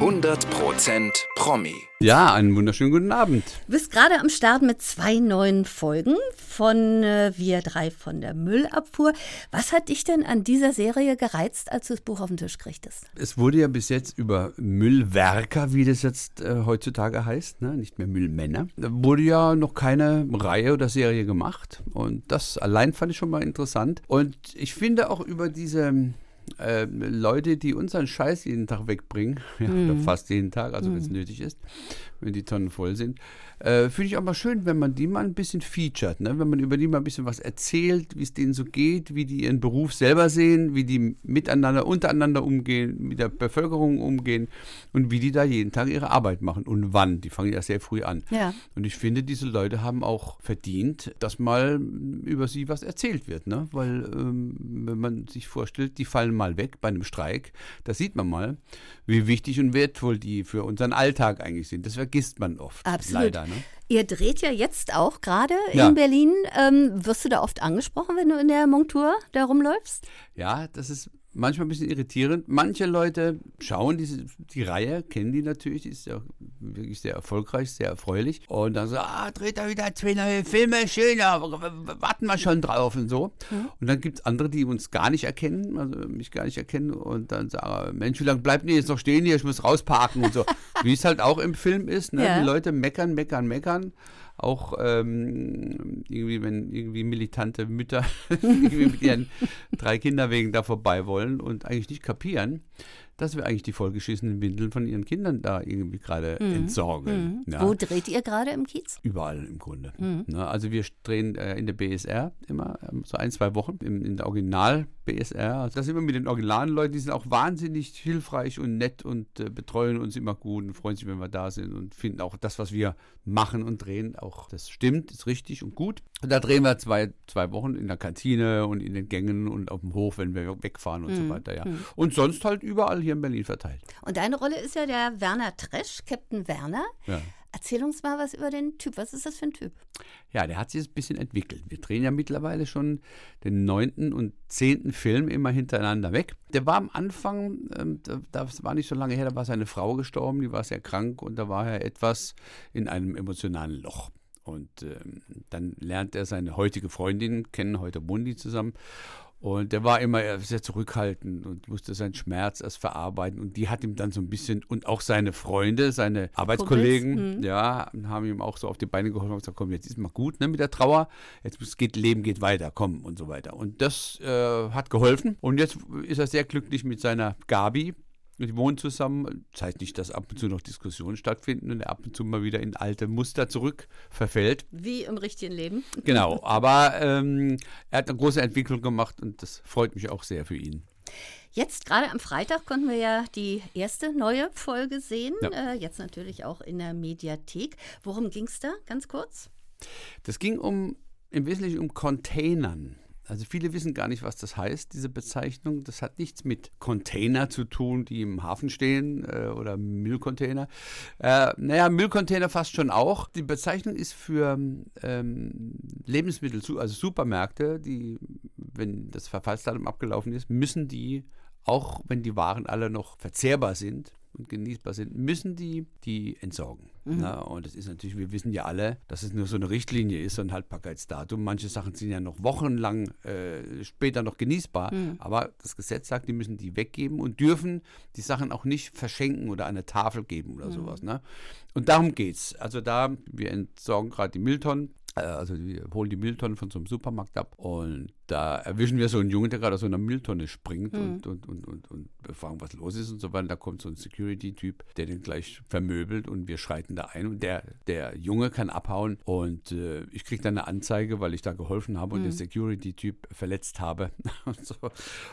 100% Promi. Ja, einen wunderschönen guten Abend. Du bist gerade am Start mit zwei neuen Folgen von äh, Wir drei von der Müllabfuhr. Was hat dich denn an dieser Serie gereizt, als du das Buch auf den Tisch kriegtest? Es wurde ja bis jetzt über Müllwerker, wie das jetzt äh, heutzutage heißt, ne? nicht mehr Müllmänner, da wurde ja noch keine Reihe oder Serie gemacht. Und das allein fand ich schon mal interessant. Und ich finde auch über diese äh, Leute, die unseren Scheiß jeden Tag wegbringen, ja, oder fast jeden Tag, also wenn es nötig ist, wenn die Tonnen voll sind, äh, finde ich auch mal schön, wenn man die mal ein bisschen featured, ne? wenn man über die mal ein bisschen was erzählt, wie es denen so geht, wie die ihren Beruf selber sehen, wie die miteinander, untereinander umgehen, mit der Bevölkerung umgehen und wie die da jeden Tag ihre Arbeit machen und wann. Die fangen ja sehr früh an. Ja. Und ich finde, diese Leute haben auch verdient, dass mal über sie was erzählt wird. Ne? Weil, ähm, wenn man sich vorstellt, die fallen mal weg bei einem Streik, da sieht man mal, wie wichtig und wertvoll die für unseren Alltag eigentlich sind. Das vergisst man oft. Absolut. Leider. Ne? Ihr dreht ja jetzt auch gerade Ja. in Berlin. Ähm, wirst du da oft angesprochen, wenn du in der Montur da rumläufst? Ja, das ist manchmal ein bisschen irritierend. Manche Leute schauen diese, die Reihe, kennen die natürlich, die ist ja wirklich sehr erfolgreich, sehr erfreulich. Und dann so, ah, dreht da wieder zwei neue Filme, schön, warten wir schon drauf und so. Und dann gibt es andere, die uns gar nicht erkennen, also mich gar nicht erkennen und dann sagen, Mensch, wie lange bleibt ihr jetzt noch stehen hier, ich muss rausparken und so. wie es halt auch im Film ist, ne? Ja. die Leute meckern, meckern, meckern. Auch ähm, irgendwie, wenn irgendwie militante Mütter irgendwie mit ihren drei Kinderwegen da vorbei wollen und eigentlich nicht kapieren, dass wir eigentlich die vollgeschissenen Windeln von ihren Kindern da irgendwie gerade entsorgen. Ja. Wo dreht ihr gerade im Kiez? Überall im Grunde. Ne, also wir drehen äh, in der BSR immer ähm, so ein, zwei Wochen im, in der Original BSR. Also das sind wir mit den originalen Leuten, die sind auch wahnsinnig hilfreich und nett und äh, betreuen uns immer gut und freuen sich, wenn wir da sind und finden auch das, was wir machen und drehen, auch das stimmt, ist richtig und gut. Und da drehen wir zwei, zwei Wochen in der Kantine und in den Gängen und auf dem Hof, wenn wir wegfahren und so weiter. Ja. Und sonst halt überall hier in Berlin verteilt. Und deine Rolle ist ja der Werner Tresch, Captain Werner. Ja. Erzähl uns mal was über den Typ. Was ist das für ein Typ? Ja, der hat sich ein bisschen entwickelt. Wir drehen ja mittlerweile schon den neunten und zehnten Film immer hintereinander weg. Der war am Anfang, ähm, da- das war nicht so lange her, da war seine Frau gestorben, die war sehr krank und da war er etwas in einem emotionalen Loch. Und ähm, dann lernt er seine heutige Freundin kennen, heute die zusammen. Und der war immer sehr zurückhaltend und musste seinen Schmerz erst verarbeiten. Und die hat ihm dann so ein bisschen, und auch seine Freunde, seine Arbeitskollegen, ja, haben ihm auch so auf die Beine geholfen und gesagt, komm, jetzt ist mal gut ne, mit der Trauer. Jetzt geht Leben geht weiter, komm und so weiter. Und das äh, hat geholfen. Und jetzt ist er sehr glücklich mit seiner Gabi. Die wohnen zusammen. Das heißt nicht, dass ab und zu noch Diskussionen stattfinden und er ab und zu mal wieder in alte Muster zurück verfällt. Wie im richtigen Leben. Genau, aber ähm, er hat eine große Entwicklung gemacht und das freut mich auch sehr für ihn. Jetzt gerade am Freitag konnten wir ja die erste neue Folge sehen. Ja. Äh, jetzt natürlich auch in der Mediathek. Worum ging es da? Ganz kurz. Das ging um im Wesentlichen um Containern. Also viele wissen gar nicht, was das heißt, diese Bezeichnung. Das hat nichts mit Container zu tun, die im Hafen stehen äh, oder Müllcontainer. Äh, naja, Müllcontainer fast schon auch. Die Bezeichnung ist für ähm, Lebensmittel, also Supermärkte, die, wenn das Verfallsdatum abgelaufen ist, müssen die, auch wenn die Waren alle noch verzehrbar sind, und genießbar sind, müssen die die entsorgen. Na, und das ist natürlich, wir wissen ja alle, dass es nur so eine Richtlinie ist, so ein Haltbarkeitsdatum. Manche Sachen sind ja noch wochenlang äh, später noch genießbar, aber das Gesetz sagt, die müssen die weggeben und dürfen die Sachen auch nicht verschenken oder an eine Tafel geben oder sowas. Ne? Und darum geht's. Also da, wir entsorgen gerade die Mülltonnen, äh, also wir holen die Mülltonnen von so einem Supermarkt ab und da erwischen wir so einen Jungen, der gerade aus so einer Mülltonne springt und, und, und, und, und wir fragen, was los ist und so weiter. Da kommt so ein Security-Typ, der den gleich vermöbelt und wir schreiten da ein und der, der Junge kann abhauen und äh, ich kriege dann eine Anzeige, weil ich da geholfen habe und den Security-Typ verletzt habe. und, so.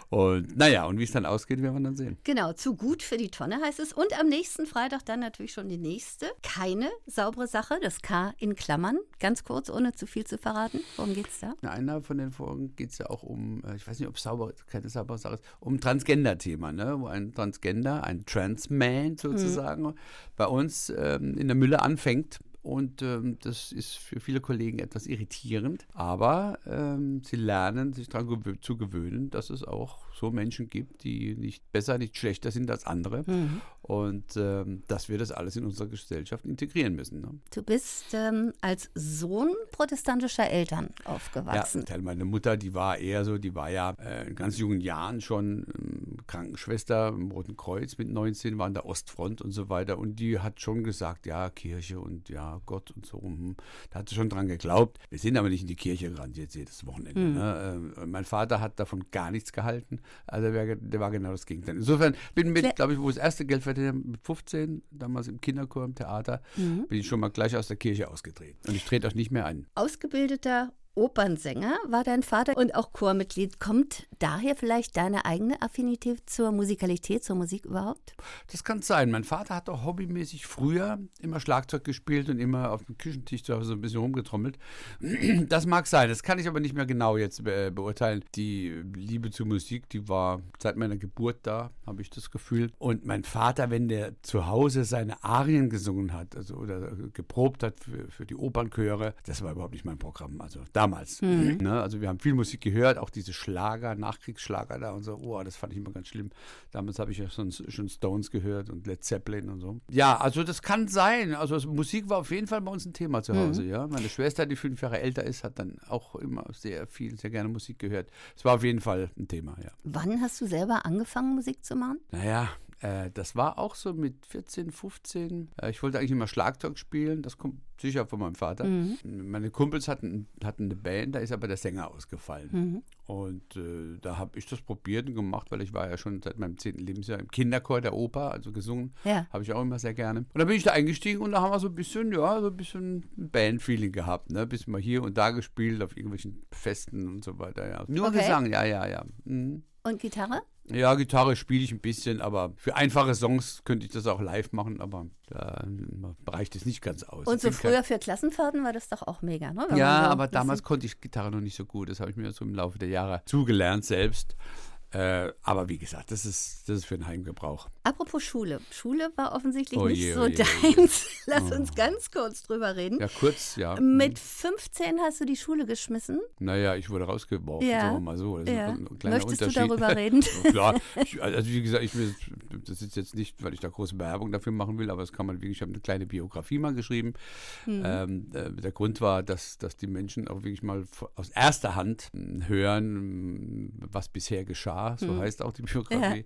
und naja, und wie es dann ausgeht, werden wir dann sehen. Genau, zu gut für die Tonne heißt es. Und am nächsten Freitag dann natürlich schon die nächste. Keine saubere Sache, das K in Klammern. Ganz kurz, ohne zu viel zu verraten. Worum geht's da? In einer von den Folgen geht es ja auch um, äh, ich weiß nicht, ob es sauber, keine saubere Sache ist, um Transgender-Thema, ne? wo ein Transgender, ein Transman sozusagen, bei uns ähm, in der Mülle anfängt und ähm, das ist für viele Kollegen etwas irritierend. Aber ähm, sie lernen, sich daran gewö zu gewöhnen, dass es auch so Menschen gibt, die nicht besser, nicht schlechter sind als andere. Mhm. Und ähm, dass wir das alles in unserer Gesellschaft integrieren müssen. Ne? Du bist ähm, als Sohn protestantischer Eltern aufgewachsen. Ja, meine Mutter, die war eher so, die war ja äh, in ganz jungen Jahren schon ähm, Krankenschwester im Roten Kreuz mit 19, war an der Ostfront und so weiter. Und die hat schon gesagt, ja, Kirche und ja, Gott und so. Hm. Da hat sie schon dran geglaubt. Wir sind aber nicht in die Kirche gerannt jetzt jedes Wochenende. Mhm. Ne? Äh, mein Vater hat davon gar nichts gehalten. Also der, der war genau das Gegenteil. Insofern bin mit, glaube ich, wo das erste Geld verdient mit 15, damals im Kinderchor, im Theater, mhm. bin ich schon mal gleich aus der Kirche ausgetreten. Und ich trete auch nicht mehr ein. Ausgebildeter Opernsänger war dein Vater und auch Chormitglied. Kommt daher vielleicht deine eigene Affinität zur Musikalität, zur Musik überhaupt? Das kann sein. Mein Vater hat auch hobbymäßig früher immer Schlagzeug gespielt und immer auf dem Küchentisch zu Hause so ein bisschen rumgetrommelt. Das mag sein. Das kann ich aber nicht mehr genau jetzt be beurteilen. Die Liebe zur Musik, die war seit meiner Geburt da, habe ich das Gefühl. Und mein Vater, wenn der zu Hause seine Arien gesungen hat, also oder geprobt hat für, für die Opernchöre, das war überhaupt nicht mein Programm. Also da damals. Mhm. Ne? Also wir haben viel Musik gehört, auch diese Schlager, Nachkriegsschlager da und so. Oh, das fand ich immer ganz schlimm. Damals habe ich ja schon, schon, Stones gehört und Led Zeppelin und so. Ja, also das kann sein. Also Musik war auf jeden Fall bei uns ein Thema zu Hause. Mhm. Ja, meine Schwester, die fünf Jahre älter ist, hat dann auch immer sehr viel, sehr gerne Musik gehört. Es war auf jeden Fall ein Thema. Ja. Wann hast du selber angefangen, Musik zu machen? Naja, äh, das war auch so mit 14, 15. Äh, ich wollte eigentlich immer Schlagzeug spielen. Das kommt sicher von meinem Vater. Mhm. Meine Kumpels hatten, hatten eine Band, da ist aber der Sänger ausgefallen. Mhm. Und äh, da habe ich das probiert und gemacht, weil ich war ja schon seit meinem zehnten Lebensjahr im Kinderchor der Oper, also gesungen. Ja. Habe ich auch immer sehr gerne. Und da bin ich da eingestiegen und da haben wir so ein bisschen, ja, so ein bisschen Bandfeeling gehabt, ne? Bisschen mal hier und da gespielt auf irgendwelchen Festen und so weiter, ja. Nur okay. Gesang, ja, ja, ja. Mhm. Und Gitarre? Ja, Gitarre spiele ich ein bisschen, aber für einfache Songs könnte ich das auch live machen, aber da reicht es nicht ganz aus. Und so früher für Klassenfahrten war das doch auch mega, ne? Wenn ja, so aber damals konnte ich Gitarre noch nicht so gut. Das habe ich mir so im Laufe der Jahre zugelernt selbst. Äh, aber wie gesagt, das ist, das ist für den Heimgebrauch. Apropos Schule. Schule war offensichtlich oh nicht so oh je, deins. Lass oh. uns ganz kurz drüber reden. Ja, kurz, ja. Mit 15 hast du die Schule geschmissen? Naja, ich wurde rausgeworfen, ja. sagen wir mal so. Ja. Möchtest du darüber reden? Klar. Ich, also wie gesagt, ich das ist jetzt nicht, weil ich da große Bewerbung dafür machen will, aber das kann man wirklich, ich habe eine kleine Biografie mal geschrieben. Mhm. Ähm, äh, der Grund war, dass, dass die Menschen auch wirklich mal aus erster Hand hören, was bisher geschah so mhm. heißt auch die Biografie.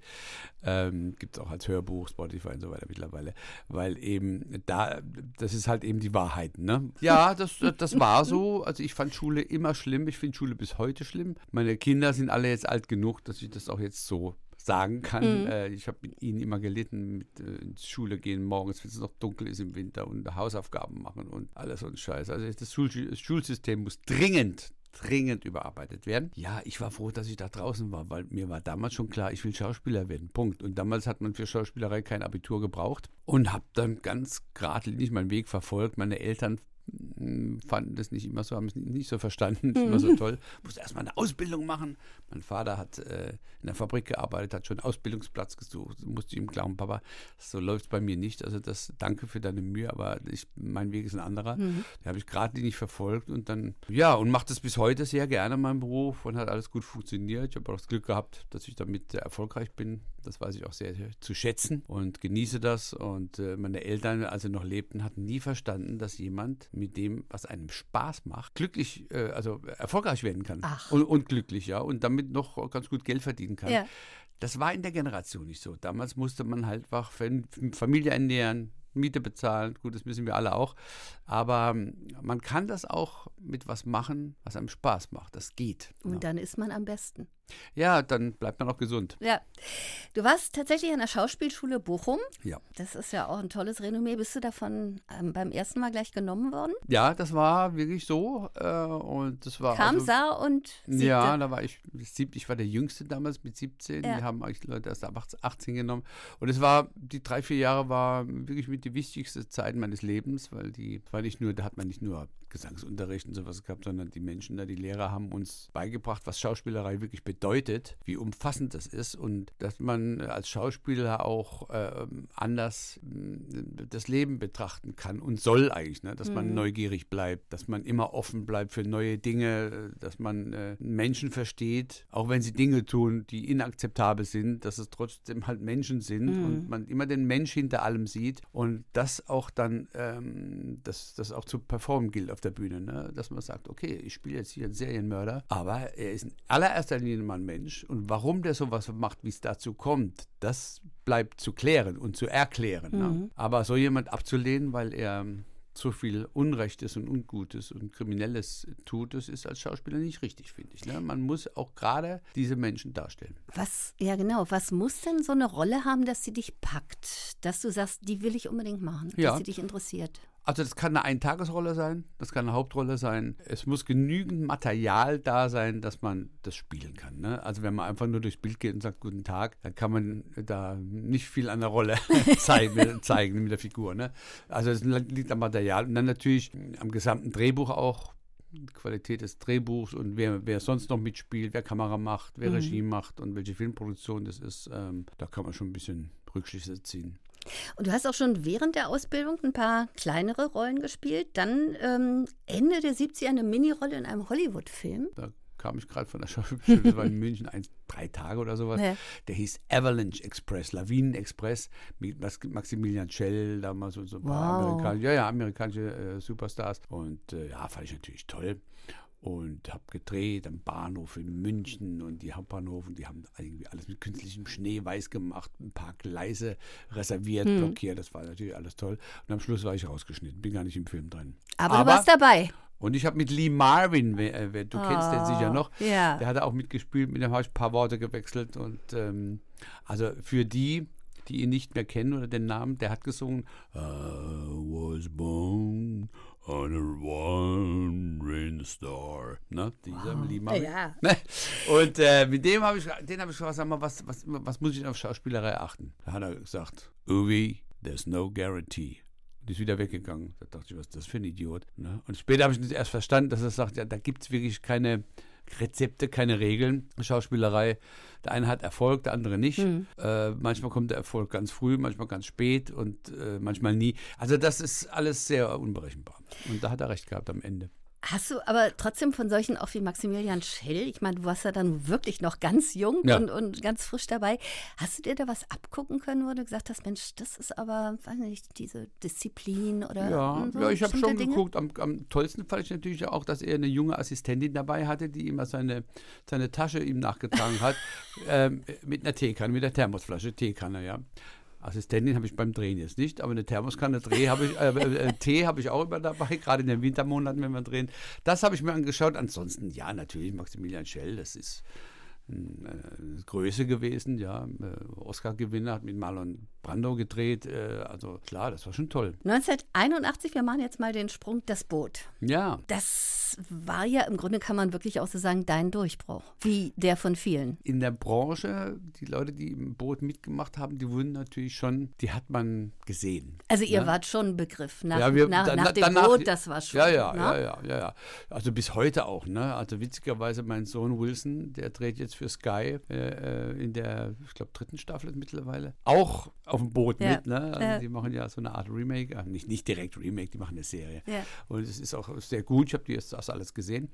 Ja. Ähm, Gibt es auch als Hörbuch, Spotify und so weiter mittlerweile. Weil eben da, das ist halt eben die Wahrheit, ne? Ja, das, das war so. Also ich fand Schule immer schlimm. Ich finde Schule bis heute schlimm. Meine Kinder sind alle jetzt alt genug, dass ich das auch jetzt so sagen kann. Mhm. Äh, ich habe mit ihnen immer gelitten, mit äh, ins Schule gehen morgens, wenn es noch dunkel ist im Winter und Hausaufgaben machen und alles so ein Scheiß. Also das, Schul das Schulsystem muss dringend dringend überarbeitet werden. Ja, ich war froh, dass ich da draußen war, weil mir war damals schon klar, ich will Schauspieler werden. Punkt. Und damals hat man für Schauspielerei kein Abitur gebraucht und habe dann ganz geradlinig meinen Weg verfolgt. Meine Eltern fanden das nicht immer so, haben es nicht so verstanden, nicht immer so mhm. toll. Musste erstmal eine Ausbildung machen. Mein Vater hat äh, in der Fabrik gearbeitet, hat schon einen Ausbildungsplatz gesucht. Musste ihm glauben, Papa, so läuft es bei mir nicht. Also das danke für deine Mühe, aber ich, mein Weg ist ein anderer. Mhm. Den habe ich gerade nicht verfolgt und dann, ja, und mache das bis heute sehr gerne, mein Beruf und hat alles gut funktioniert. Ich habe auch das Glück gehabt, dass ich damit erfolgreich bin. Das weiß ich auch sehr, zu schätzen und genieße das. Und äh, meine Eltern, als sie noch lebten, hatten nie verstanden, dass jemand mit dem, was einem Spaß macht, glücklich, äh, also erfolgreich werden kann. Ach. Und, und glücklich, ja. Und damit noch ganz gut Geld verdienen kann. Ja. Das war in der Generation nicht so. Damals musste man halt einfach Familie ernähren, Miete bezahlen. Gut, das wissen wir alle auch. Aber ähm, man kann das auch mit was machen, was einem Spaß macht. Das geht. Und ja. dann ist man am besten. Ja, dann bleibt man auch gesund. Ja. Du warst tatsächlich an der Schauspielschule Bochum. Ja. Das ist ja auch ein tolles Renommee. Bist du davon ähm, beim ersten Mal gleich genommen worden? Ja, das war wirklich so. Äh, und das war. Kam, also, sah und siebte. Ja, da war ich, ich war der Jüngste damals mit 17. Ja. Die haben eigentlich Leute erst ab 18 genommen. Und es war, die drei, vier Jahre war wirklich mit die wichtigste Zeit meines Lebens, weil die war nicht nur, da hat man nicht nur Gesangsunterricht und sowas gehabt, sondern die Menschen da, die Lehrer haben uns beigebracht, was Schauspielerei wirklich bedeutet, wie umfassend das ist und dass man als Schauspieler auch äh, anders äh, das Leben betrachten kann und soll eigentlich, ne? dass man mhm. neugierig bleibt, dass man immer offen bleibt für neue Dinge, dass man äh, Menschen versteht, auch wenn sie Dinge tun, die inakzeptabel sind, dass es trotzdem halt Menschen sind mhm. und man immer den Mensch hinter allem sieht und das auch dann, ähm, das, das auch zu performen gilt auf der Bühne, ne? dass man sagt, okay, ich spiele jetzt hier einen Serienmörder, aber er ist in allererster Linie mal ein Mensch und warum der sowas macht, wie es dazu kommt, das bleibt zu klären und zu erklären. Ne? Mhm. Ne? Aber so jemand abzulehnen, weil er so viel Unrechtes und Ungutes und Kriminelles tut, das ist als Schauspieler nicht richtig, finde ich. Ne? Man muss auch gerade diese Menschen darstellen. Was, ja genau, was muss denn so eine Rolle haben, dass sie dich packt? Dass du sagst, die will ich unbedingt machen, ja. dass sie dich interessiert? Also das kann eine Eintagesrolle sein, das kann eine Hauptrolle sein. Es muss genügend Material da sein, dass man das spielen kann. Ne? Also wenn man einfach nur durchs Bild geht und sagt Guten Tag, dann kann man da nicht viel an der Rolle zeigen, zeigen mit der Figur. Ne? Also es liegt am Material und dann natürlich am gesamten Drehbuch auch. Die Qualität des Drehbuchs und wer, wer sonst noch mitspielt, wer Kamera macht, wer mhm. Regie macht und welche Filmproduktion das ist, ähm, da kann man schon ein bisschen Rückschlüsse ziehen. Und du hast auch schon während der Ausbildung ein paar kleinere Rollen gespielt. Dann ähm, Ende der 70er eine Minirolle in einem Hollywood-Film. Da kam ich gerade von der Schauspielschule, das war in München, ein, drei Tage oder sowas. Ja. Der hieß Avalanche Express, Lawinen Express mit Maximilian Schell, damals und so ein paar wow. amerikanische, ja, ja, amerikanische äh, Superstars. Und äh, ja, fand ich natürlich toll und habe gedreht am Bahnhof in München und die Hauptbahnhof und die haben irgendwie alles mit künstlichem Schnee weiß gemacht, ein paar Gleise reserviert, hm. blockiert, das war natürlich alles toll. Und am Schluss war ich rausgeschnitten, bin gar nicht im Film drin. Aber, Aber du warst dabei. Und ich habe mit Lee Marvin, wer, wer, du oh, kennst den sicher noch, ja. der hat auch mitgespielt, mit dem habe ich ein paar Worte gewechselt. Und ähm, also für die, die ihn nicht mehr kennen oder den Namen, der hat gesungen I was born on a wandering star. Ne? Dieser wow. Lima. Ja. Und äh, mit dem habe ich, den habe ich gefragt, sag mal, was, was, was muss ich auf Schauspielerei achten? Da hat er gesagt, Uwe, there's no guarantee. Und ist wieder weggegangen. Da dachte ich, was ist das für ein Idiot? Ne? Und später habe ich erst verstanden, dass er sagt, ja, da gibt es wirklich keine Rezepte, keine Regeln. Schauspielerei, der eine hat Erfolg, der andere nicht. Mhm. Äh, manchmal kommt der Erfolg ganz früh, manchmal ganz spät und äh, manchmal nie. Also das ist alles sehr unberechenbar. Und da hat er recht gehabt am Ende. Hast du aber trotzdem von solchen auch wie Maximilian Schell, ich meine, du warst ja dann wirklich noch ganz jung ja. und, und ganz frisch dabei. Hast du dir da was abgucken können, wo du gesagt hast, Mensch, das ist aber, weiß nicht, diese Disziplin oder Ja, so ja ich habe schon Dinge? geguckt. Am, am, tollsten fand ich natürlich auch, dass er eine junge Assistentin dabei hatte, die immer seine, seine Tasche ihm nachgetragen hat, ähm, mit einer Teekanne, mit der Thermosflasche, Teekanne, ja. Assistentin habe ich beim Drehen jetzt nicht, aber eine Thermoskanne Dreh habe ich, äh, äh, äh, Tee habe ich auch immer dabei, gerade in den Wintermonaten, wenn wir drehen. Das habe ich mir angeschaut. Ansonsten, ja, natürlich Maximilian Schell, das ist eine Größe gewesen, ja. Oscar-Gewinner hat mit Marlon Brando gedreht. Also klar, das war schon toll. 1981, wir machen jetzt mal den Sprung, das Boot. Ja. Das war ja im Grunde, kann man wirklich auch so sagen, dein Durchbruch, wie der von vielen. In der Branche, die Leute, die im Boot mitgemacht haben, die wurden natürlich schon, die hat man gesehen. Also ihr ne? wart schon ein Begriff nach, ja, wir, nach, dann, nach dem danach, Boot, das war schon. Ja, ja, ne? ja, ja, ja, ja. Also bis heute auch. Ne? Also witzigerweise mein Sohn Wilson, der dreht jetzt für Sky äh, äh, in der, ich glaube, dritten Staffel mittlerweile. Auch auf dem Boot ja. mit. Ne? Also ja. Die machen ja so eine Art Remake, äh, nicht, nicht direkt Remake, die machen eine Serie. Ja. Und es ist auch sehr gut. Ich habe jetzt das alles gesehen.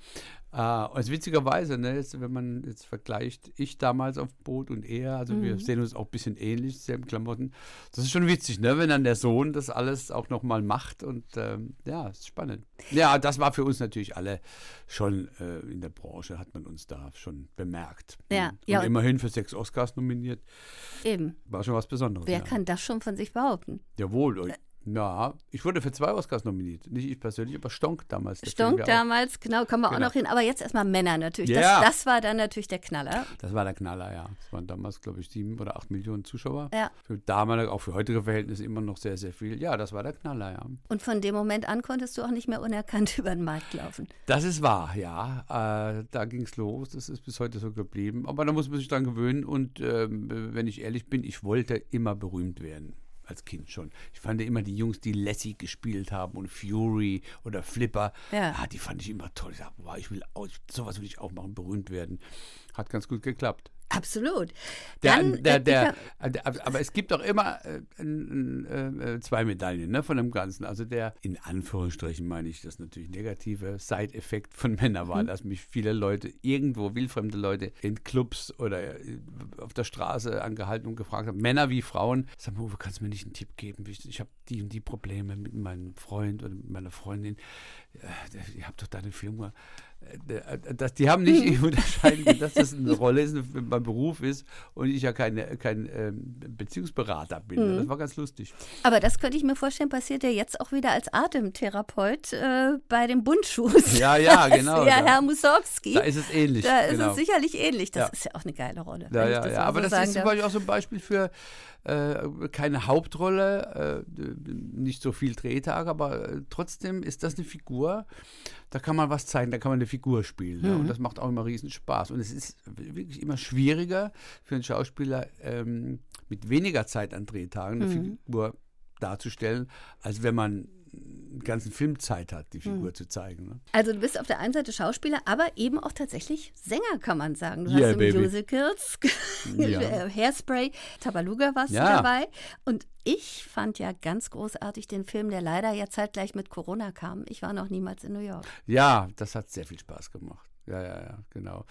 Äh, also witzigerweise, ne, jetzt, wenn man jetzt vergleicht, ich damals auf dem Boot und er, also mhm. wir sehen uns auch ein bisschen ähnlich, selben Klamotten. Das ist schon witzig, ne? wenn dann der Sohn das alles auch nochmal macht. Und ähm, ja, ist spannend. Ja, das war für uns natürlich alle schon äh, in der Branche, hat man uns da schon bemerkt. Ja, und ja. immerhin für sechs Oscars nominiert. Eben. War schon was Besonderes. Wer ja. Kann das schon von sich behaupten? Jawohl. Ja, ich wurde für zwei Oscars nominiert. Nicht ich persönlich, aber Stonk damals. Stonk damals, genau, kommen wir genau. auch noch hin. Aber jetzt erstmal Männer natürlich. Ja. Das, das, war dann natürlich der Knaller. Das war der Knaller, ja. Das waren damals, glaube ich, sieben oder acht Millionen Zuschauer. Ja. Für damalige, auch für heutige Verhältnisse immer noch sehr, sehr viel. Ja, das war der Knaller, ja. Und von dem Moment an konntest du auch nicht mehr unerkannt über den Markt laufen. Das ist wahr, ja. Äh, da ging es los. Das ist bis heute so geblieben. Aber da muss man sich dran gewöhnen. Und äh, wenn ich ehrlich bin, ich wollte immer berühmt werden. Als Kind schon. Ich fand immer die Jungs, die Lassie gespielt haben und Fury oder Flipper, ja. ah, die fand ich immer toll. Ich dachte, wow, ich will auch, sowas will ich auch machen, berühmt werden. Hat ganz gut geklappt. Absolut. Der, Dann, der, der, der, aber es gibt auch immer äh, äh, zwei Medaillen ne, von dem Ganzen. Also der, in Anführungsstrichen meine ich das natürlich negative Side-Effekt von Männern war, mhm. dass mich viele Leute, irgendwo wildfremde Leute in Clubs oder äh, auf der Straße angehalten und gefragt haben, Männer wie Frauen, sag mal, kannst du mir nicht einen Tipp geben? Ich, ich habe die und die Probleme mit meinem Freund oder mit meiner Freundin. Ihr habt doch deine Firma die haben nicht unterscheiden, dass das eine Rolle ist, mein Beruf ist und ich ja keine, kein ähm, Beziehungsberater bin. Mhm. Das war ganz lustig. Aber das könnte ich mir vorstellen, passiert ja jetzt auch wieder als Atemtherapeut äh, bei den Bundschuhs. Ja, ja, genau. ja, Herr Mussorgsky. Da ist es ähnlich. Da ist genau. es sicherlich ähnlich. Das ja. ist ja auch eine geile Rolle. Ja, ja, ja. Aber so das ist zum Beispiel auch so ein Beispiel für keine Hauptrolle, äh, nicht so viel Drehtag, aber äh, trotzdem ist das eine Figur, da kann man was zeigen, da kann man eine Figur spielen. Mhm. Ja, und das macht auch immer riesen Spaß. Und es ist wirklich immer schwieriger für einen Schauspieler ähm, mit weniger Zeit an Drehtagen eine mhm. Figur darzustellen, als wenn man ganzen Film Zeit hat, die Figur hm. zu zeigen. Ne? Also du bist auf der einen Seite Schauspieler, aber eben auch tatsächlich Sänger, kann man sagen. Du yeah, hast im. Musicals, ja. Hairspray, Tabaluga warst ja. du dabei. Und ich fand ja ganz großartig den Film, der leider ja zeitgleich mit Corona kam. Ich war noch niemals in New York. Ja, das hat sehr viel Spaß gemacht. Ja, ja, ja, genau.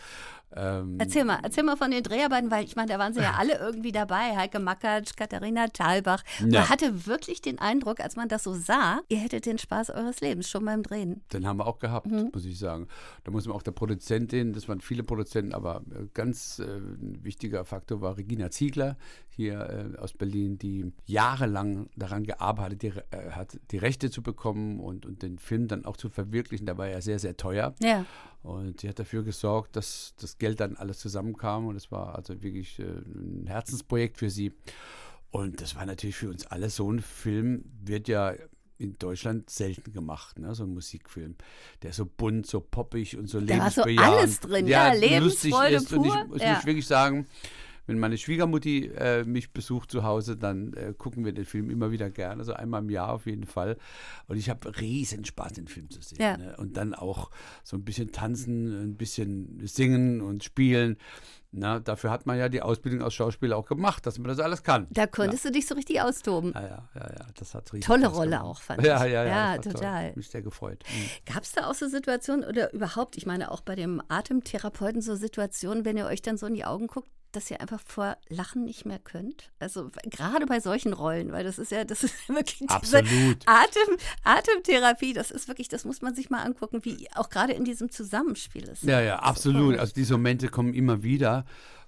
Ähm, erzähl mal, erzähl mal von den Dreharbeiten, weil ich meine, da waren sie ja alle irgendwie dabei. Heike Makatsch, Katharina Thalbach. Ja. Man hatte wirklich den Eindruck, als man das so sah, ihr hättet den Spaß eures Lebens schon beim Drehen. Den haben wir auch gehabt, mhm. muss ich sagen. Da muss man auch der Produzentin, das waren viele Produzenten, aber ganz äh, wichtiger Faktor war Regina Ziegler hier äh, aus Berlin, die jahrelang daran gearbeitet die, äh, hat, die Rechte zu bekommen und, und den Film dann auch zu verwirklichen. Der war ja sehr, sehr teuer. Ja. Und sie hat dafür gesorgt, dass das Geld dann alles zusammenkam. Und es war also wirklich äh, ein Herzensprojekt für sie. Und das war natürlich für uns alle so ein Film, wird ja in Deutschland selten gemacht, ne? so ein Musikfilm, der so bunt, so poppig und so lebensbejahend. Da war so alles drin, ja, ja Lebensfreude ist. Pur. Und ich muss ja. wirklich sagen, wenn meine Schwiegermutti äh, mich besucht zu Hause, dann äh, gucken wir den Film immer wieder gerne, also einmal im Jahr auf jeden Fall. Und ich habe riesen Spaß, den Film zu sehen. Ja. Ne? Und dann auch so ein bisschen tanzen, ein bisschen singen und spielen. Na, dafür hat man ja die Ausbildung als Schauspieler auch gemacht, dass man das alles kann. Da konntest ja. du dich so richtig austoben. Ja, ja, ja, ja. das hat richtig Tolle Rolle auch, fand ich. Ja, ja, ja. ja total. Toll. Mich sehr gefreut. Mhm. Gab es da auch so Situationen oder überhaupt, ich meine auch bei dem Atemtherapeuten so Situationen, wenn ihr euch dann so in die Augen guckt, dass ihr einfach vor Lachen nicht mehr könnt? Also gerade bei solchen Rollen, weil das ist ja, das ist wirklich Absolut. Atem, Atemtherapie, das ist wirklich, das muss man sich mal angucken, wie auch gerade in diesem Zusammenspiel ist. Ja, ja, absolut. Also diese Momente kommen immer wieder.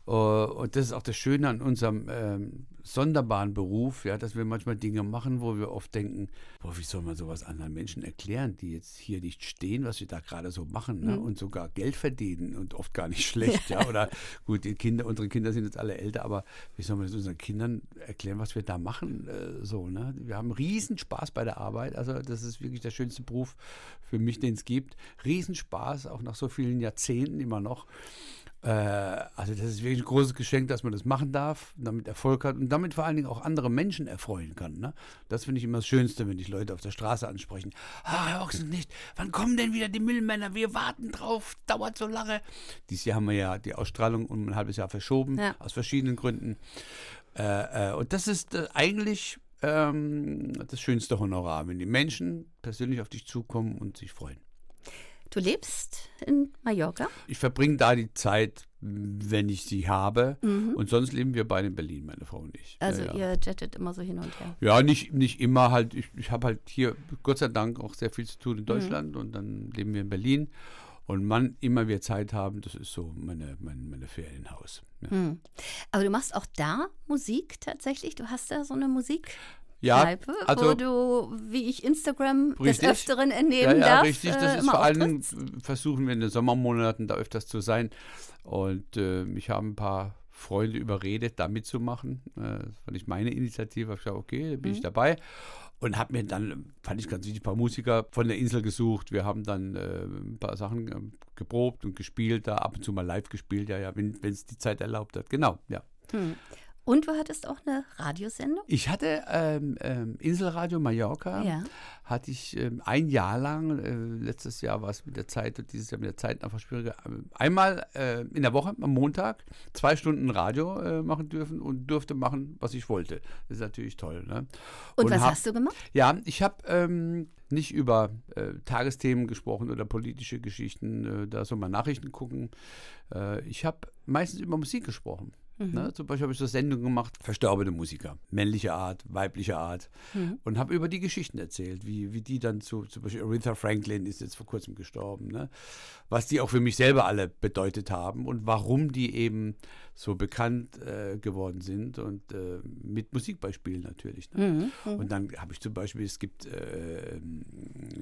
Äh, und das ist auch das Schöne an unserem ähm, sonderbaren Beruf, ja, dass wir manchmal Dinge machen, wo wir oft denken, boah, wie soll man sowas anderen Menschen erklären, die jetzt hier nicht stehen, was wir da gerade so machen ne? mhm. und sogar Geld verdienen und oft gar nicht schlecht, ja. Oder gut, die Kinder, unsere Kinder sind jetzt alle älter, aber wie soll man das unseren Kindern erklären, was wir da machen? Äh, so, ne? Wir haben riesen Spaß bei der Arbeit. Also, das ist wirklich der schönste Beruf für mich, den es gibt. Riesenspaß, auch nach so vielen Jahrzehnten immer noch. Äh, also das ist wirklich ein großes Geschenk, dass man das machen darf, damit Erfolg hat und damit vor allen Dingen auch andere Menschen erfreuen kann. Ne? Das finde ich immer das Schönste, wenn ich Leute auf der Straße ansprechen. Ah, Herr Ochsen nicht, wann kommen denn wieder die Müllmänner? Wir warten drauf, dauert so lange. Dieses Jahr haben wir ja die Ausstrahlung um ein halbes Jahr verschoben, ja. aus verschiedenen Gründen. Äh, äh, und das ist äh, eigentlich ähm, das schönste Honorar, wenn die Menschen persönlich auf dich zukommen und sich freuen. Du lebst in Mallorca? Ich verbringe da die Zeit, wenn ich sie habe. Mhm. Und sonst leben wir beide in Berlin, meine Frau und ich. Also ja, ihr jettet immer so hin und her? Ja, nicht, nicht immer halt. Ich, ich habe halt hier Gott sei Dank auch sehr viel zu tun in mhm. Deutschland mhm. und dann leben wir in Berlin. Und wann immer wir Zeit haben, das ist so meine, meine, meine Ferienhaus. Ja. Mhm. Aber du machst auch da Musik tatsächlich? Du hast da so eine Musik? Ja, Kneipe, also, wo du, wie ich Instagram richtig, des Öfteren entnehmen ja, ja, darf. Richtig, das äh, ist vor allem, versuchen wir in den Sommermonaten da öfters zu sein. Und äh, ich habe ein paar Freunde überredet, da mitzumachen. Äh, das fand ich meine Initiative. Ich gesagt, okay, da bin mhm. ich dabei. Und habe mir dann, fand ich ganz wichtig, ein paar Musiker von der Insel gesucht. Wir haben dann äh, ein paar Sachen äh, geprobt und gespielt, da ab und zu mal live gespielt, ja, ja, wenn es die Zeit erlaubt hat. Genau, ja. Hm. Und du hattest auch eine Radiosendung? Ich hatte ähm, ähm, Inselradio Mallorca. Ja. Hatte ich ähm, ein Jahr lang, äh, letztes Jahr war es mit der Zeit und dieses Jahr mit der Zeit einfach schwieriger, einmal äh, in der Woche am Montag zwei Stunden Radio äh, machen dürfen und durfte machen, was ich wollte. Das ist natürlich toll. Ne? Und, und, was hab, hast du gemacht? Ja, ich habe ähm, nicht über äh, Tagesthemen gesprochen oder politische Geschichten, äh, da soll man Nachrichten gucken. Äh, ich habe meistens über Musik gesprochen. Mhm. Ne? Zum Beispiel habe ich so Sendungen gemacht, verstorbene Musiker, männliche Art, weibliche Art mhm. und habe über die Geschichten erzählt, wie, wie die dann zu, zum Beispiel Aretha Franklin ist jetzt vor kurzem gestorben, ne? was die auch für mich selber alle bedeutet haben und warum die eben so bekannt äh, geworden sind und äh, mit Musikbeispielen natürlich. Ne? Mhm. mhm. Und dann habe ich zum Beispiel, es gibt äh,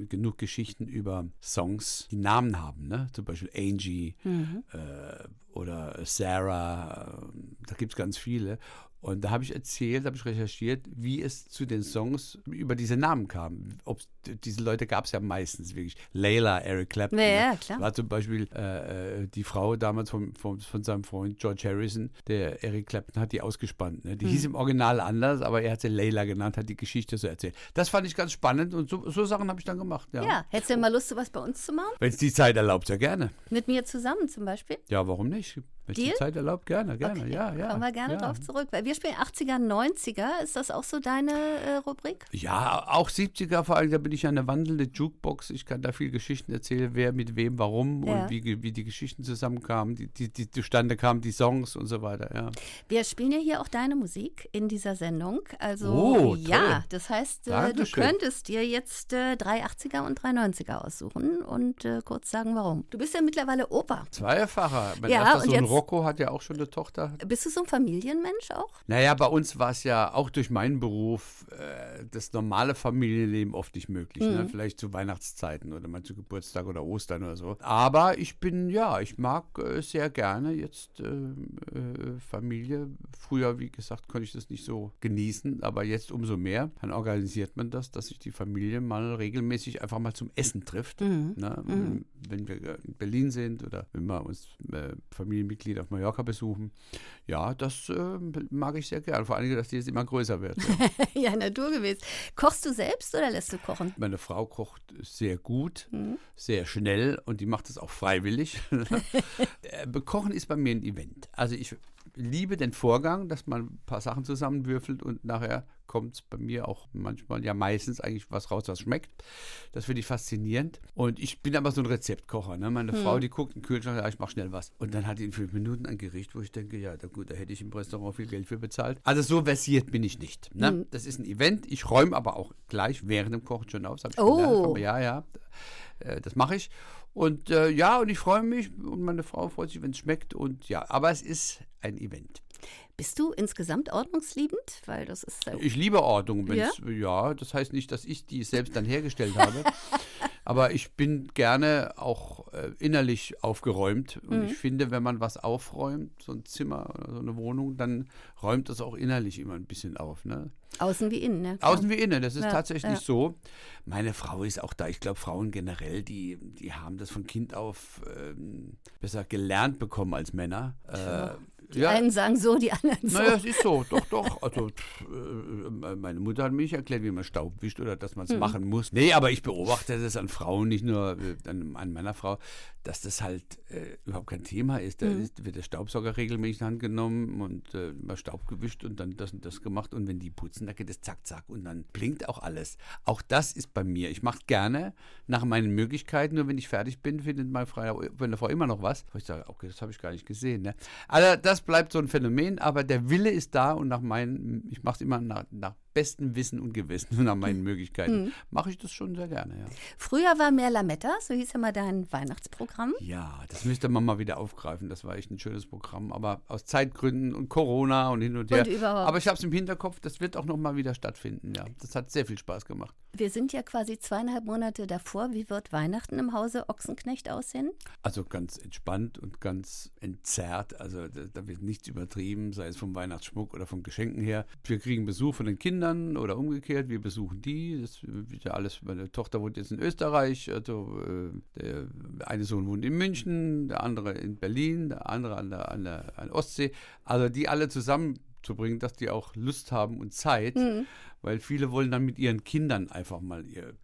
genug Geschichten über Songs, die Namen haben, ne? zum Beispiel Angie mhm. Äh, oder Sarah, da gibt es ganz viele. Und da habe ich erzählt, habe ich recherchiert, wie es zu den Songs über diese Namen kam. Ob diese Leute gab es ja meistens wirklich. Layla, Eric Clapton. Ja, ja klar. War zum Beispiel äh, äh, die Frau damals von, von, von, seinem Freund George Harrison, der Eric Clapton hat die ausgespannt. Ne? Die mhm. hieß im Original anders, aber er hat sie Layla genannt, hat die Geschichte so erzählt. Das fand ich ganz spannend und so, so Sachen habe ich dann gemacht. Ja. ja, hättest du mal Lust, sowas bei uns zu machen? Wenn es die Zeit erlaubt, ja gerne. Mit mir zusammen zum Beispiel? Ja, warum nicht? Wenn die Zeit erlaubt, gerne, gerne, okay. ja, ja. Kommen wir gerne ja. drauf zurück, weil wir spielen 80er, 90er. Ist das auch so deine äh, Rubrik? Ja, auch 70er vor allem, da bin ich eine wandelnde Jukebox. Ich kann da viel Geschichten erzählen, wer mit wem, warum ja. und wie, wie die Geschichten zusammenkamen, die, die, die zustande kamen, die Songs und so weiter, ja. Wir spielen ja hier auch deine Musik in dieser Sendung. Also, oh, ja, das heißt, äh, du könntest dir jetzt äh, drei 80er und drei 90er aussuchen und äh, kurz sagen, warum. Du bist ja mittlerweile Opa. Zweifacher. Mein ja, und jetzt Rocco hat ja auch schon eine Tochter. Bist du so ein Familienmensch auch? Naja, bei uns war es ja auch durch meinen Beruf äh, das normale Familienleben oft nicht möglich. Ne? Mhm. Ne? Vielleicht zu Weihnachtszeiten oder mal zu Geburtstag oder Ostern oder so. Aber ich bin, ja, ich mag äh, sehr gerne jetzt äh, äh, Familie. Früher, wie gesagt, konnte ich das nicht so genießen, aber jetzt umso mehr. Dann organisiert man das, dass sich die Familie mal regelmäßig einfach mal zum Essen trifft. Mhm. Ne? Mhm. Wenn wir in Berlin sind oder wenn wir uns äh, Familienmitglieder auf Mallorca besuchen. Ja, das äh, mag ich sehr gerne. Vor allem, dass die jetzt immer größer wird. Ja, ja naturgemäß. Kochst du selbst oder lässt du kochen? Meine Frau kocht sehr gut, mhm. sehr schnell und die macht es auch freiwillig. Äh, Kochen ist bei mir ein Event. Also ich liebe den Vorgang, dass man ein paar Sachen zusammenwürfelt und nachher kommt es bei mir auch manchmal, ja meistens eigentlich was raus, was schmeckt. Das finde ich faszinierend. Und ich bin aber so ein Rezeptkocher. Ne? Meine hm. Frau, die guckt in den Kühlschrank, ja, ich mache schnell was. Und dann hat die in fünf Minuten ein Gericht, wo ich denke, ja, da, gut, da hätte ich im Restaurant viel Geld für bezahlt. Also so versiert bin ich nicht. Ne? Hm. Das ist ein Event. Ich räume aber auch gleich während dem Kochen schon auf. Oh. Ja, ja. Äh, das mache ich. Und äh, ja, und ich freue mich und meine Frau freut sich, wenn es schmeckt. Und ja, aber es ist ein Event. Bist du insgesamt ordnungsliebend? Weil das ist ich liebe Ordnung. Ja? ja, das heißt nicht, dass ich die selbst dann hergestellt habe. aber ich bin gerne auch äh, innerlich aufgeräumt. Und mhm. ich finde, wenn man was aufräumt, so ein Zimmer oder so eine Wohnung, dann räumt das auch innerlich immer ein bisschen auf. Ne? Außen wie innen, ne? Außen wie innen, das ist ja, tatsächlich ja. so. Meine Frau ist auch da. Ich glaube, Frauen generell, die, die haben das von Kind auf ähm, besser gelernt bekommen als Männer. Äh, die ja. einen sagen so, die anderen so. Naja, es ist so, doch, doch. Also, äh, meine Mutter hat mich erklärt, wie man Staub wischt oder dass man es hm. machen muss. Nee, aber ich beobachte das an Frauen, nicht nur äh, an, an meiner Frau, dass das halt äh, überhaupt kein Thema ist. Da mhm. ist, wird der Staubsauger regelmäßig in die Hand genommen und äh, mal Staub gewischt und dann das und das gemacht. Und wenn die putzen, dann geht es zack, zack und dann blinkt auch alles. Auch das ist bei mir. Ich mache gerne nach meinen Möglichkeiten. Nur wenn ich fertig bin, findet meine Frau, meine Frau immer noch was. Ich sage, okay, das habe ich gar nicht gesehen. Ne? Also das bleibt so ein Phänomen, aber der Wille ist da und nach meinen, ich mache es immer nach, nach bestem Wissen und Gewissen und nach meinen mhm. Möglichkeiten, mhm. mache ich das schon sehr gerne. Ja. Früher war mehr Lametta, so hieß ja mal dein Weihnachtsprogramm. Ja, das müsste man mal wieder aufgreifen. Das war echt ein schönes Programm. Aber aus Zeitgründen und Corona und hin und her. Und aber ich habe es im Hinterkopf, das wird auch noch mal wieder stattfinden. Ja, das hat sehr viel Spaß gemacht. Wir sind ja quasi zweieinhalb Monate davor. Wie wird Weihnachten im Hause Ochsenknecht aussehen? Also ganz entspannt und ganz entzerrt. Also da, da wird nichts übertrieben, sei es vom Weihnachtsschmuck oder von Geschenken her. Wir kriegen Besuch von den Kindern Kindern oder umgekehrt, wir besuchen die. Das wird ja alles, meine Tochter wohnt jetzt in Österreich, also äh, der eine Sohn wohnt in München, der andere in Berlin, der andere an der, an der, an der Ostsee. Also die alle zusammen zu bringen, dass die auch Lust haben und Zeit, mhm. weil viele wollen dann mit ihren Kindern einfach mal ihr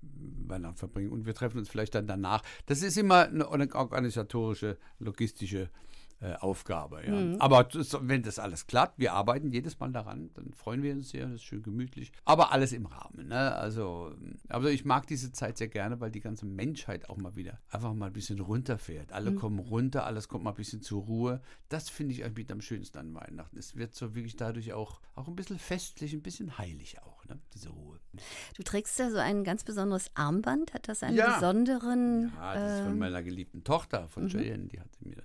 Weihnachten verbringen und wir treffen uns vielleicht dann danach. Das ist immer eine organisatorische, logistische äh, Aufgabe. Ja. Mhm. Aber das, wenn das alles klappt, wir arbeiten jedes Mal daran, dann freuen wir uns sehr, das ist schön gemütlich. Aber alles im Rahmen. Ne? Also, also ich mag diese Zeit sehr gerne, weil die ganze Menschheit auch mal wieder einfach mal ein bisschen runterfährt. Alle mhm. kommen runter, alles kommt mal ein bisschen zur Ruhe. Das finde ich eigentlich am schönsten an Weihnachten. Es wird so wirklich dadurch auch, auch ein bisschen festlich, ein bisschen heilig auch, ne? diese Ruhe. Du trägst ja so ein ganz besonderes Armband. Hat das einen ja. besonderen. Ja, das ist von ähm, meiner geliebten Tochter, von mhm. Cheyenne, die hat mir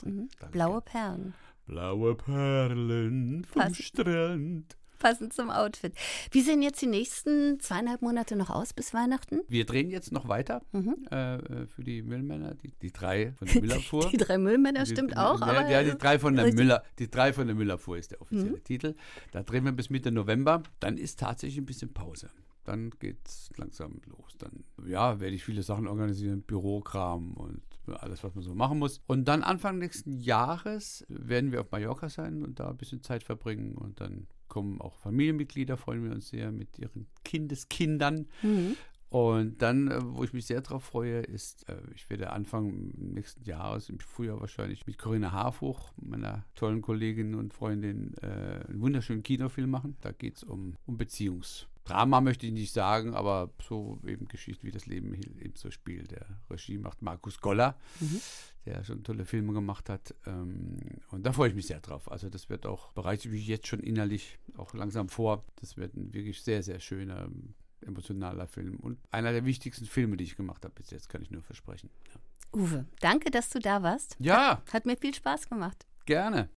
geschenkt. Mhm. Blaue Perlen. Blaue Perlen vom Pass Strand. Passend zum Outfit. Wie sehen jetzt die nächsten zweieinhalb Monate noch aus bis Weihnachten? Wir drehen jetzt noch weiter mhm. äh, für die Müllmänner, die, die drei von der Müllerfuhr. die, die drei Müllmänner die, stimmt auch. Ja, ja, die drei von der richtig. Müller, die drei von der Müllerfuhr ist der offizielle mhm. Titel. Da drehen wir bis Mitte November. Dann ist tatsächlich ein bisschen Pause dann geht es langsam los. Dann, ja, werde ich viele Sachen organisieren, Bürokram und alles, was man so machen muss. Und dann Anfang nächsten Jahres werden wir auf Mallorca sein und da ein bisschen Zeit verbringen und dann kommen auch Familienmitglieder, freuen wir uns sehr mit ihren Kindeskindern. Mhm. Und dann, äh, wo ich mich sehr darauf freue, ist, äh, ich werde Anfang nächsten Jahres, im Frühjahr wahrscheinlich, mit Corinna Harfuch, meiner tollen Kollegin und Freundin, äh, einen wunderschönen Kinofilm machen. Da geht es um, um Beziehungs- Drama möchte ich nicht sagen, aber so eben Geschichte, wie das Leben eben so spielt. Der Regie macht Markus Goller, mhm. der schon tolle Filme gemacht hat. Ähm, und da freue ich mich sehr drauf. Also das wird auch, bereite ich mich jetzt schon innerlich auch langsam vor. Das wird ein wirklich sehr, sehr schöner, emotionaler Film und einer der wichtigsten Filme, die ich gemacht habe bis jetzt, kann ich nur versprechen. Ja. Uwe, danke, dass du da warst. Ja. Hat, hat mir viel Spaß gemacht. Gerne.